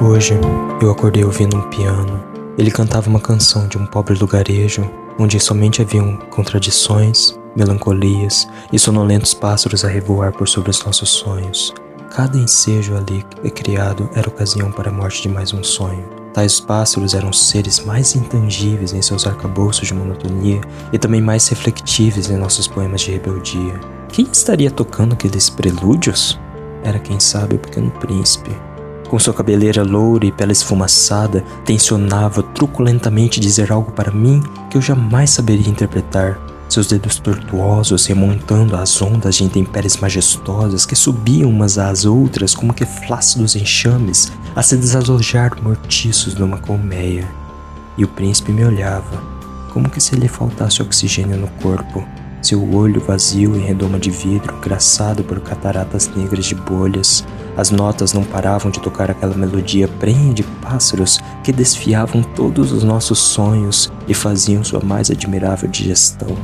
Hoje eu acordei ouvindo um piano. Ele cantava uma canção de um pobre lugarejo, onde somente haviam contradições, melancolias e sonolentos pássaros a revoar por sobre os nossos sonhos. Cada ensejo ali criado era ocasião para a morte de mais um sonho. Tais pássaros eram seres mais intangíveis em seus arcabouços de monotonia e também mais reflectives em nossos poemas de rebeldia. Quem estaria tocando aqueles prelúdios? Era, quem sabe, o pequeno príncipe, com sua cabeleira loura e pele esfumaçada, tensionava truculentamente dizer algo para mim que eu jamais saberia interpretar. Seus dedos tortuosos remontando as ondas de intempéries majestosas que subiam umas às outras como que flácidos enxames a se desalojar mortiços numa colmeia. E o príncipe me olhava, como que se lhe faltasse oxigênio no corpo, seu olho vazio em redoma de vidro, graçado por cataratas negras de bolhas, as notas não paravam de tocar aquela melodia prenha de pássaros que desfiavam todos os nossos sonhos e faziam sua mais admirável digestão.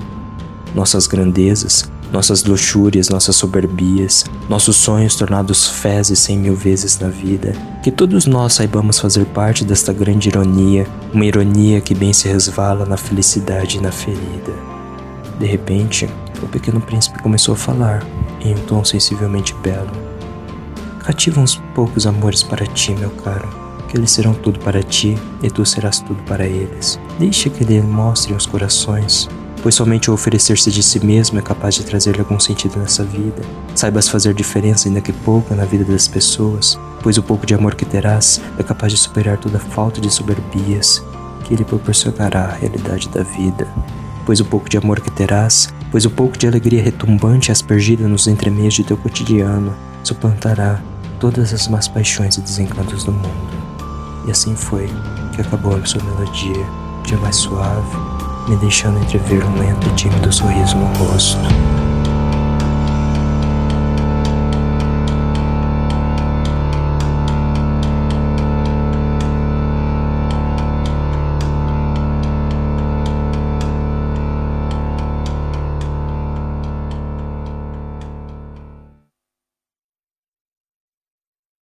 Nossas grandezas, nossas luxúrias, nossas soberbias, nossos sonhos tornados fezes cem mil vezes na vida, que todos nós saibamos fazer parte desta grande ironia, uma ironia que bem se resvala na felicidade e na ferida. De repente, o pequeno príncipe começou a falar, em um tom sensivelmente belo. Cativa uns poucos amores para ti, meu caro, que eles serão tudo para ti e tu serás tudo para eles. Deixa que ele mostre os corações, pois somente o oferecer-se de si mesmo é capaz de trazer-lhe algum sentido nessa vida. Saibas fazer diferença, ainda que pouca, na vida das pessoas, pois o pouco de amor que terás é capaz de superar toda falta de soberbias que ele proporcionará à realidade da vida. Pois o pouco de amor que terás, pois o pouco de alegria retumbante aspergida nos entremeios de teu cotidiano, suplantará todas as más paixões e desencantos do mundo. E assim foi que acabou a sua melodia, dia mais suave, me deixando entrever um lento e tímido sorriso no rosto.